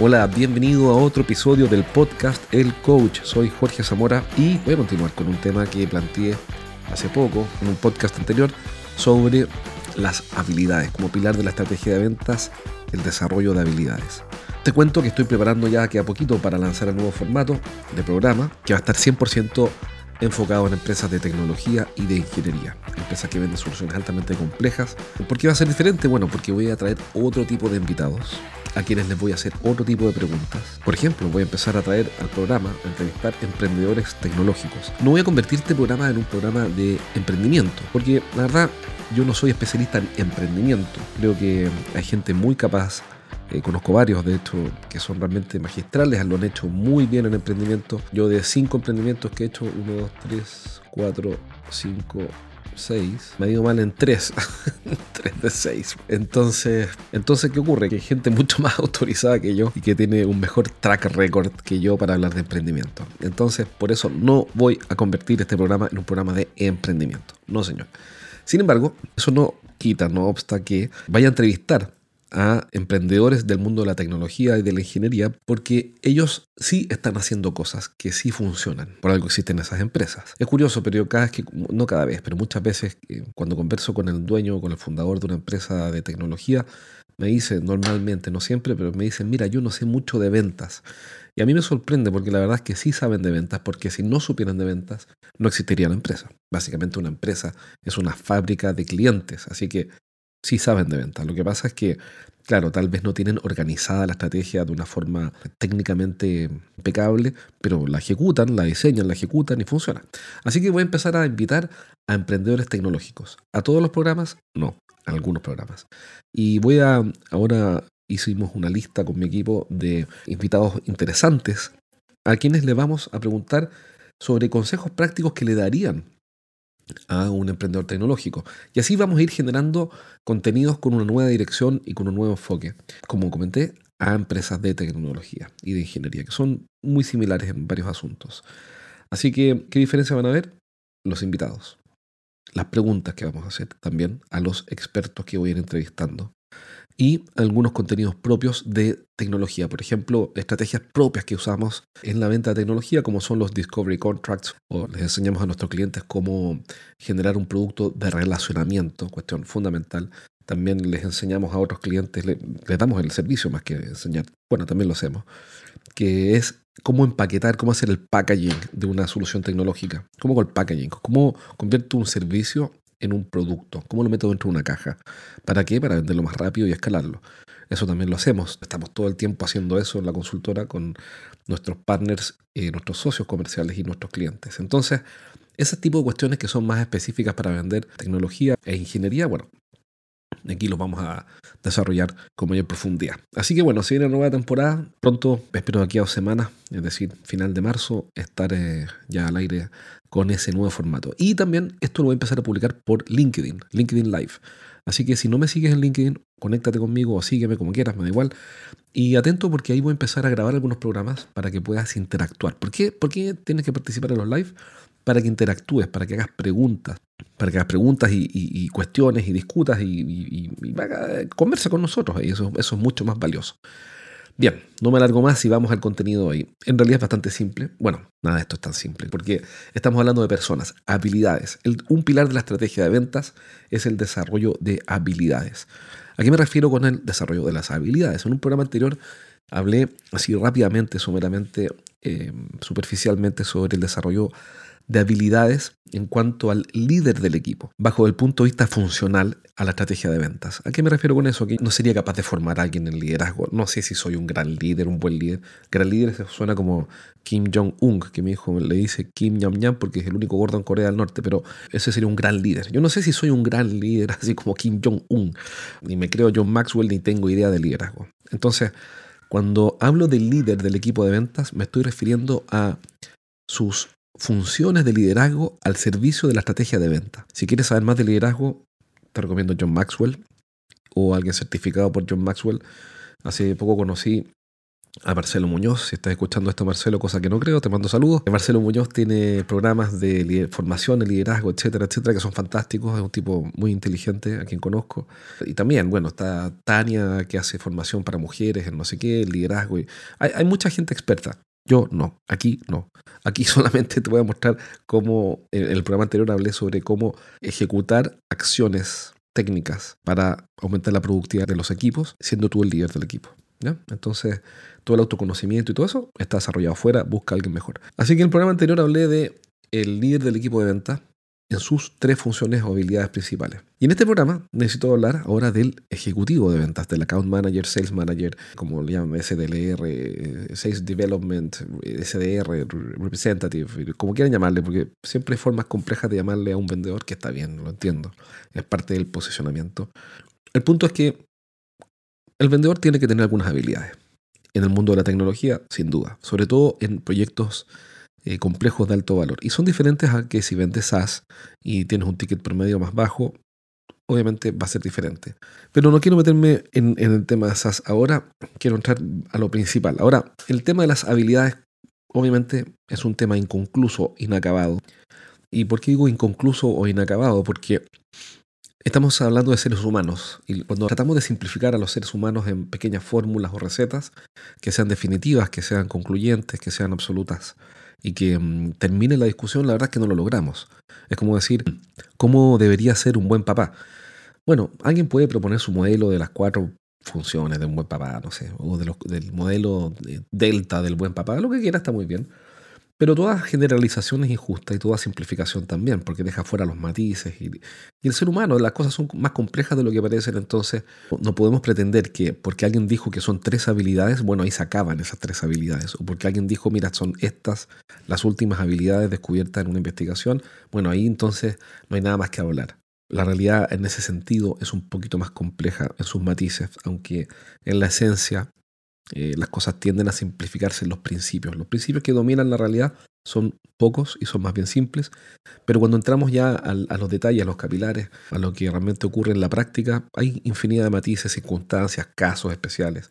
Hola, bienvenido a otro episodio del podcast El Coach. Soy Jorge Zamora y voy a continuar con un tema que planteé hace poco en un podcast anterior sobre las habilidades, como pilar de la estrategia de ventas, el desarrollo de habilidades. Te cuento que estoy preparando ya que a poquito para lanzar el nuevo formato de programa que va a estar 100% enfocado en empresas de tecnología y de ingeniería, empresas que venden soluciones altamente complejas. ¿Por qué va a ser diferente? Bueno, porque voy a traer otro tipo de invitados a quienes les voy a hacer otro tipo de preguntas. Por ejemplo, voy a empezar a traer al programa a entrevistar emprendedores tecnológicos. No voy a convertir este programa en un programa de emprendimiento, porque la verdad yo no soy especialista en emprendimiento. Creo que hay gente muy capaz eh, conozco varios, de hecho, que son realmente magistrales, lo han hecho muy bien en emprendimiento. Yo de cinco emprendimientos que he hecho, uno, dos, tres, cuatro, cinco, 6, me ha ido mal en 3, 3 de 6. Entonces, entonces, ¿qué ocurre? Que hay gente mucho más autorizada que yo y que tiene un mejor track record que yo para hablar de emprendimiento. Entonces, por eso no voy a convertir este programa en un programa de emprendimiento. No, señor. Sin embargo, eso no quita, no obsta que vaya a entrevistar a emprendedores del mundo de la tecnología y de la ingeniería porque ellos sí están haciendo cosas que sí funcionan. Por algo existen esas empresas. Es curioso, pero yo cada vez no cada vez, pero muchas veces eh, cuando converso con el dueño o con el fundador de una empresa de tecnología, me dice normalmente, no siempre, pero me dicen, mira, yo no sé mucho de ventas. Y a mí me sorprende porque la verdad es que sí saben de ventas, porque si no supieran de ventas, no existiría la empresa. Básicamente una empresa es una fábrica de clientes, así que sí saben de ventas. Lo que pasa es que, claro, tal vez no tienen organizada la estrategia de una forma técnicamente impecable, pero la ejecutan, la diseñan, la ejecutan y funciona. Así que voy a empezar a invitar a emprendedores tecnológicos. ¿A todos los programas? No, a algunos programas. Y voy a, ahora hicimos una lista con mi equipo de invitados interesantes a quienes le vamos a preguntar sobre consejos prácticos que le darían a un emprendedor tecnológico. Y así vamos a ir generando contenidos con una nueva dirección y con un nuevo enfoque. Como comenté, a empresas de tecnología y de ingeniería, que son muy similares en varios asuntos. Así que, ¿qué diferencia van a ver? Los invitados. Las preguntas que vamos a hacer también a los expertos que voy a ir entrevistando y algunos contenidos propios de tecnología. Por ejemplo, estrategias propias que usamos en la venta de tecnología, como son los Discovery Contracts, o les enseñamos a nuestros clientes cómo generar un producto de relacionamiento, cuestión fundamental. También les enseñamos a otros clientes, les, damos el servicio más que enseñar, bueno, también lo hacemos, que es cómo empaquetar, cómo hacer el packaging de una solución tecnológica. ¿Cómo con el packaging? ¿Cómo convierto un servicio en un producto? ¿Cómo lo meto dentro de una caja? ¿Para qué? Para venderlo más rápido y escalarlo. Eso también lo hacemos. Estamos todo el tiempo haciendo eso en la consultora con nuestros partners, eh, nuestros socios comerciales y nuestros clientes. Entonces, ese tipo de cuestiones que son más específicas para vender tecnología e ingeniería, bueno, aquí los vamos a desarrollar con mayor profundidad. Así que bueno, si viene una nueva temporada, pronto, espero aquí a dos semanas, es decir, final de marzo, estar eh, ya al aire con ese nuevo formato. Y también esto lo voy a empezar a publicar por LinkedIn, LinkedIn Live. Así que si no me sigues en LinkedIn, conéctate conmigo o sígueme como quieras, me da igual. Y atento porque ahí voy a empezar a grabar algunos programas para que puedas interactuar. ¿Por qué, ¿Por qué tienes que participar en los live? Para que interactúes, para que hagas preguntas, para que hagas preguntas y, cuestiones y discutas y, y, conversa con nosotros. Eso es mucho más valioso. Bien, no me alargo más y vamos al contenido hoy. En realidad es bastante simple. Bueno, nada de esto es tan simple, porque estamos hablando de personas, habilidades. un pilar de la estrategia de ventas es el desarrollo de habilidades. ¿A qué me refiero con el desarrollo de las habilidades? En un programa anterior hablé así rápidamente, someramente, eh, superficialmente sobre el desarrollo de habilidades en cuanto al líder del equipo, bajo el punto de vista funcional a la estrategia de ventas. ¿A qué me refiero con eso? Que no sería capaz de formar a alguien en liderazgo. No sé si soy un gran líder, un buen líder. Gran líder se suena como Kim Jong-un, que mi hijo le dice Kim Jong-un porque es el único gordo en Corea del Norte, pero ese sería un gran líder. Yo no sé si soy un gran líder así como Kim Jong-un, ni me creo John Maxwell, ni tengo idea de liderazgo. Entonces, cuando hablo del líder del equipo de ventas, me estoy refiriendo a sus funciones de liderazgo al servicio de la estrategia de venta. Si quieres saber más de liderazgo, te recomiendo John Maxwell o alguien certificado por John Maxwell. Hace poco conocí a Marcelo Muñoz. Si estás escuchando esto, Marcelo, cosa que no creo, te mando saludos. Marcelo Muñoz tiene programas de formación, de liderazgo, etcétera, etcétera, que son fantásticos. Es un tipo muy inteligente, a quien conozco. Y también, bueno, está Tania, que hace formación para mujeres en no sé qué, liderazgo. Y hay, hay mucha gente experta. Yo no, aquí no. Aquí solamente te voy a mostrar cómo en el programa anterior hablé sobre cómo ejecutar acciones técnicas para aumentar la productividad de los equipos, siendo tú el líder del equipo. Entonces, todo el autoconocimiento y todo eso está desarrollado afuera, busca a alguien mejor. Así que en el programa anterior hablé de el líder del equipo de venta en sus tres funciones o habilidades principales. Y en este programa necesito hablar ahora del ejecutivo de ventas, del account manager, sales manager, como le llaman SDLR, Sales Development, SDR, Representative, como quieran llamarle, porque siempre hay formas complejas de llamarle a un vendedor que está bien, lo entiendo, es parte del posicionamiento. El punto es que el vendedor tiene que tener algunas habilidades. En el mundo de la tecnología, sin duda, sobre todo en proyectos eh, complejos de alto valor. Y son diferentes a que si vendes SaaS y tienes un ticket promedio más bajo, obviamente va a ser diferente. Pero no quiero meterme en, en, el tema de SaaS ahora, quiero entrar a lo principal. Ahora, el tema de las habilidades, obviamente, es un tema inconcluso, inacabado. ¿Y por qué digo inconcluso o inacabado? Porque Estamos hablando de seres humanos y cuando tratamos de simplificar a los seres humanos en pequeñas fórmulas o recetas que sean definitivas, que sean concluyentes, que sean absolutas y que mm, termine la discusión, la verdad es que no lo logramos. Es como decir, ¿cómo debería ser un buen papá? Bueno, alguien puede proponer su modelo de las cuatro funciones de un buen papá, no sé, o del modelo delta del buen papá, lo que quiera está muy bien. Pero toda generalización es injusta y toda simplificación también, porque deja fuera los matices. Y, el ser humano, las cosas son más complejas de lo que parecen, entonces no podemos pretender que porque alguien dijo que son tres habilidades, bueno, ahí se acaban esas tres habilidades. O porque alguien dijo, mira, son estas las últimas habilidades descubiertas en una investigación, bueno, ahí entonces no hay nada más que hablar. La realidad en ese sentido es un poquito más compleja en sus matices, aunque en la esencia eh, las cosas tienden a simplificarse en los principios. Los principios que dominan la realidad son pocos y son más bien simples, pero cuando entramos ya a, a, los detalles, a los capilares, a lo que realmente ocurre en la práctica, hay infinidad de matices, circunstancias, casos especiales.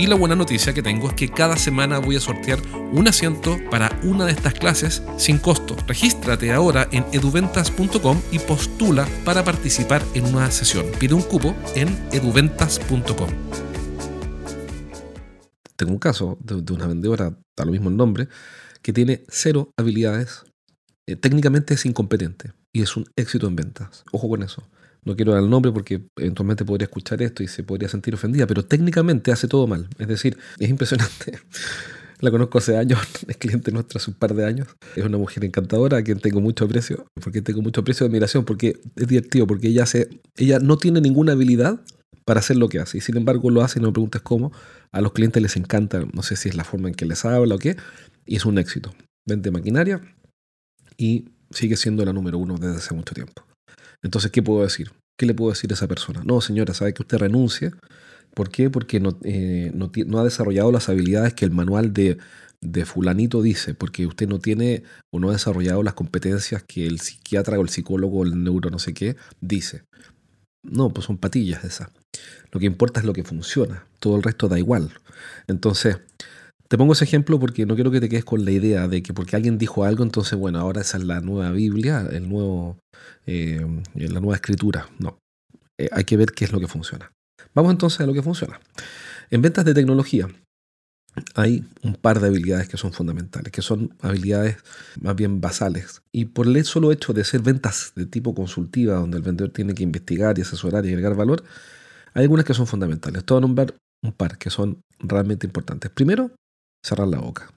Y la buena noticia que tengo es que cada semana voy a sortear un asiento para una de estas clases sin costo. Regístrate ahora en eduventas.com y postula para participar en una sesión. Pide un cupo en eduventas.com. Tengo un caso de, una vendedora, da lo mismo el nombre, que tiene cero habilidades. Eh, técnicamente es incompetente y es un éxito en ventas. Ojo con eso no quiero dar el nombre porque eventualmente podría escuchar esto y se podría sentir ofendida, pero técnicamente hace todo mal. Es decir, es impresionante. La conozco hace años, es cliente nuestra hace un par de años. Es una mujer encantadora a quien tengo mucho aprecio, porque tengo mucho aprecio y admiración, porque es divertido, porque ella, hace, ella no tiene ninguna habilidad para hacer lo que hace, y sin embargo lo hace y no me preguntes cómo. A los clientes les encanta, no sé si es la forma en que les habla o qué, y es un éxito. Vende maquinaria y sigue siendo la número uno desde hace mucho tiempo. Entonces, ¿qué puedo decir? ¿Qué le puedo decir a esa persona? No, señora, sabe que usted renuncie. ¿Por qué? Porque no, eh, no, ha desarrollado las habilidades que el manual de, de fulanito dice, porque usted no tiene o no ha desarrollado las competencias que el psiquiatra o el psicólogo o el neuro no sé qué dice. No, pues son patillas esas. Lo que importa es lo que funciona. Todo el resto da igual. Entonces, te pongo ese ejemplo porque no quiero que te quedes con la idea de que porque alguien dijo algo, entonces, bueno, ahora esa es la nueva Biblia, el nuevo, eh, la nueva escritura. No, eh, hay que ver qué es lo que funciona. Vamos entonces a lo que funciona. En ventas de tecnología hay un par de habilidades que son fundamentales, que son habilidades más bien basales. Y por el solo hecho de ser ventas de tipo consultiva, donde el vendedor tiene que investigar y asesorar y agregar valor, hay algunas que son fundamentales. Te voy a nombrar un par que son realmente importantes. Primero, cerrar la boca.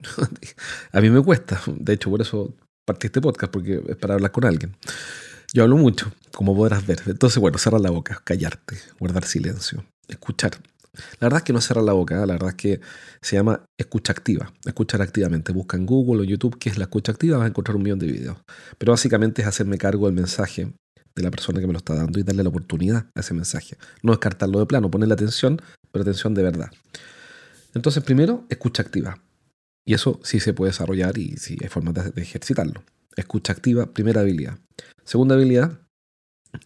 a mí me cuesta, de hecho por eso partí este podcast, porque es para hablar con alguien. Yo hablo mucho, como podrás ver. Entonces, bueno, cerrar la boca, callarte, guardar silencio, escuchar. La verdad es que no cerrar la boca, ¿eh? la verdad es que se llama escucha activa, escuchar activamente. Busca en Google o YouTube qué es la escucha activa, vas a encontrar un millón de videos. Pero básicamente es hacerme cargo del mensaje de la persona que me lo está dando y darle la oportunidad a ese mensaje. No descartarlo de plano, ponerle atención, pero atención de verdad. Entonces, primero, escucha activa. Y eso sí se puede desarrollar y sí hay formas de, ejercitarlo. Escucha activa, primera habilidad. Segunda habilidad,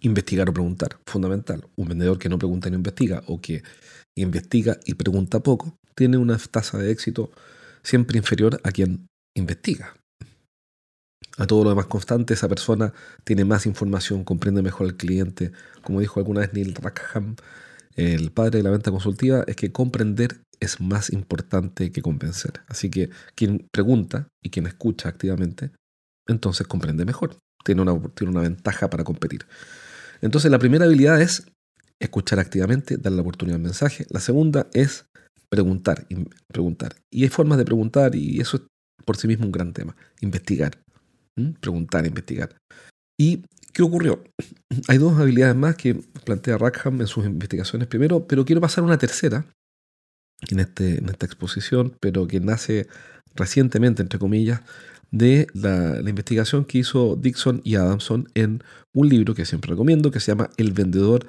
investigar o preguntar. Fundamental. Un vendedor que no pregunta ni investiga o que investiga y pregunta poco, tiene una tasa de éxito siempre inferior a quien investiga. A todo lo demás constante, esa persona tiene más información, comprende mejor al cliente. Como dijo alguna vez Neil Rackham, el padre de la venta consultiva, es que comprender es más importante que convencer. Así que quien pregunta y quien escucha activamente, entonces comprende mejor. Tiene una, tiene una ventaja para competir. Entonces la primera habilidad es escuchar activamente, darle la oportunidad al mensaje. La segunda es preguntar, preguntar. Y hay formas de preguntar y eso es por sí mismo un gran tema. Investigar. Preguntar, investigar. ¿Y qué ocurrió? Hay dos habilidades más que plantea Rackham en sus investigaciones primero, pero quiero pasar a una tercera en, este, en esta exposición, pero que nace recientemente, entre comillas, de la, investigación que hizo Dixon y Adamson en un libro que siempre recomiendo, que se llama El vendedor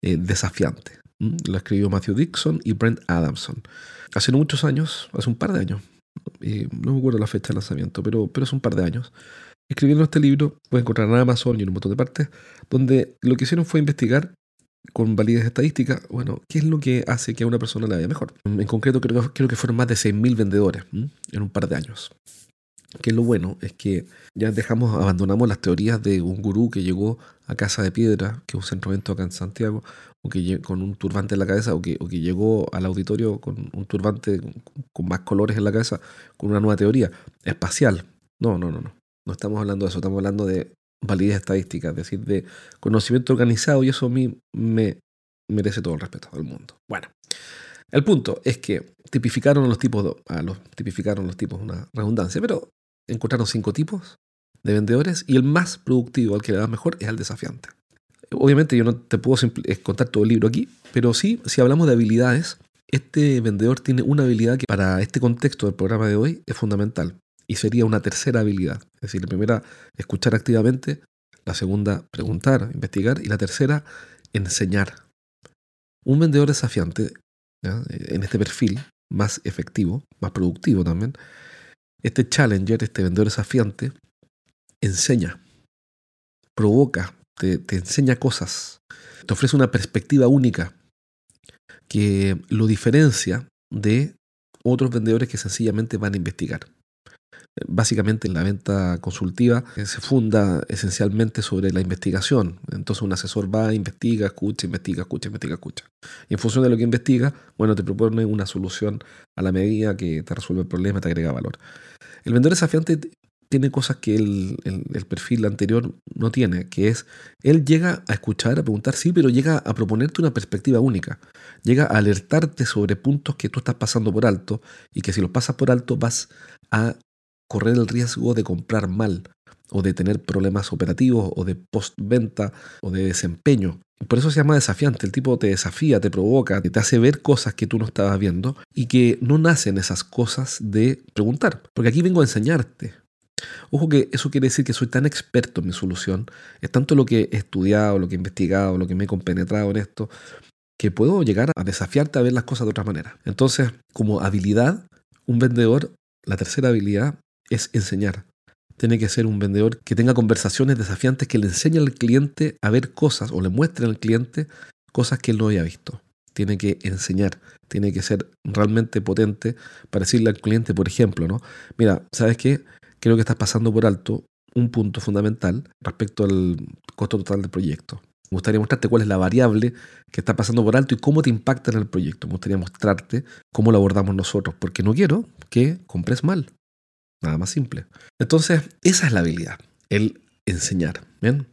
eh, desafiante. Lo escribió Matthew Dixon y Brent Adamson. Hace muchos años, hace un par de años, no me acuerdo la fecha de lanzamiento, pero, pero es un par de años, escribiendo este libro, pueden encontrar en Amazon y en un montón de partes, donde lo que hicieron fue investigar con validez estadística, bueno, ¿qué es lo que hace que a una persona le vaya mejor? En concreto, creo, creo que fueron más de 6.000 vendedores en un par de años. Que lo bueno es que ya dejamos, abandonamos las teorías de un gurú que llegó a Casa de Piedra, que es un centro evento acá en Santiago, o que con un turbante en la cabeza, o que, o que llegó al auditorio con un turbante con más colores en la cabeza, con una nueva teoría espacial. No, no, no, no. No estamos hablando de eso, estamos hablando de validez estadística, es decir, de conocimiento organizado, y eso a mí me merece todo el respeto del mundo. Bueno, el punto es que tipificaron los tipos, a los, tipificaron los tipos, una redundancia, pero encontraron cinco tipos de vendedores y el más productivo, al que le da mejor, es al desafiante. Obviamente yo no te puedo contar todo el libro aquí, pero sí, si hablamos de habilidades, este vendedor tiene una habilidad que para este contexto del programa de hoy es fundamental y sería una tercera habilidad. Es decir, la primera, escuchar activamente, la segunda, preguntar, investigar y la tercera, enseñar. Un vendedor desafiante, en este perfil más efectivo, más productivo también, este challenger, este vendedor desafiante, enseña, provoca, te, enseña cosas, te ofrece una perspectiva única que lo diferencia de otros vendedores que sencillamente van a investigar. Básicamente la venta consultiva se funda esencialmente sobre la investigación. Entonces un asesor va, investiga, escucha, investiga, escucha, investiga, escucha. Y en función de lo que investiga, bueno, te propone una solución a la medida que te resuelve el problema, te agrega valor. El vendedor desafiante tiene cosas que el, el, perfil anterior no tiene, que es, él llega a escuchar, a preguntar, sí, pero llega a proponerte una perspectiva única, llega a alertarte sobre puntos que tú estás pasando por alto y que si los pasas por alto vas a correr el riesgo de comprar mal o de tener problemas operativos o de postventa o de desempeño. Por eso se llama desafiante. El tipo te desafía, te provoca, te hace ver cosas que tú no estabas viendo y que no nacen esas cosas de preguntar. Porque aquí vengo a enseñarte. Ojo que eso quiere decir que soy tan experto en mi solución, es tanto lo que he estudiado, lo que he investigado, lo que me he compenetrado en esto, que puedo llegar a desafiarte a ver las cosas de otra manera. Entonces, como habilidad, un vendedor, la tercera habilidad es enseñar. Tiene que ser un vendedor que tenga conversaciones desafiantes que le enseñe al cliente a ver cosas o le muestre al cliente cosas que él no haya visto. Tiene que enseñar, tiene que ser realmente potente para decirle al cliente, por ejemplo, ¿no? Mira, ¿sabes qué? Creo que estás pasando por alto un punto fundamental respecto al costo total del proyecto. Me gustaría mostrarte cuál es la variable que está pasando por alto y cómo te impacta en el proyecto. Me gustaría mostrarte cómo lo abordamos nosotros, porque no quiero que compres mal. Nada más simple. Entonces, esa es la habilidad, el enseñar. ¿bien?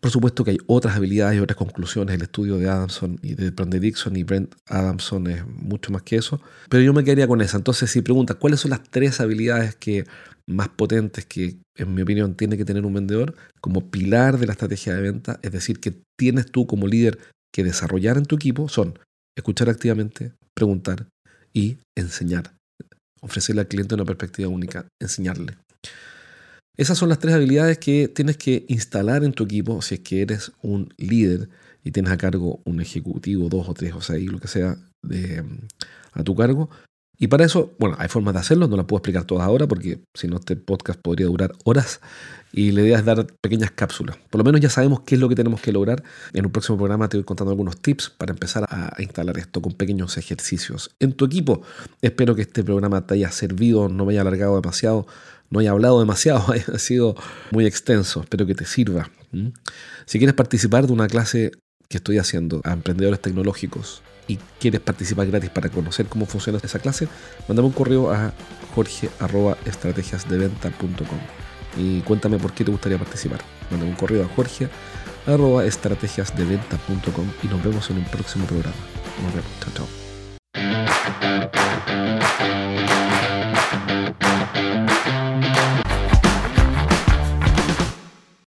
Por supuesto que hay otras habilidades y otras conclusiones. El estudio de Adamson y de, de Dixon y Brent Adamson es mucho más que eso. Pero yo me quedaría con esa. Entonces, si preguntas cuáles son las tres habilidades que más potentes que, en mi opinión, tiene que tener un vendedor como pilar de la estrategia de venta, es decir, que tienes tú como líder que desarrollar en tu equipo, son escuchar activamente, preguntar y enseñar. Ofrecerle al cliente una perspectiva única, enseñarle. Esas son las tres habilidades que tienes que instalar en tu equipo si es que eres un líder y tienes a cargo un ejecutivo, dos o tres o seis, lo que sea, de, a tu cargo. Y para eso, bueno, hay formas de hacerlo, no las puedo explicar todas ahora porque si no este podcast podría durar horas y la idea es dar pequeñas cápsulas. Por lo menos ya sabemos qué es lo que tenemos que lograr. En un próximo programa te voy contando algunos tips para empezar a instalar esto con pequeños ejercicios en tu equipo. Espero que este programa te haya servido, no me haya alargado demasiado, no haya hablado demasiado, haya sido muy extenso. Espero que te sirva. Si quieres participar de una clase que estoy haciendo a emprendedores tecnológicos quieres participar gratis para conocer cómo funciona esa clase, mandame un correo a jorge.estrategiasdeventa.com y cuéntame por qué te gustaría participar. Mándame un correo a jorge.estrategiasdeventa.com y nos vemos en un próximo programa. Nos vemos. Chao, chao.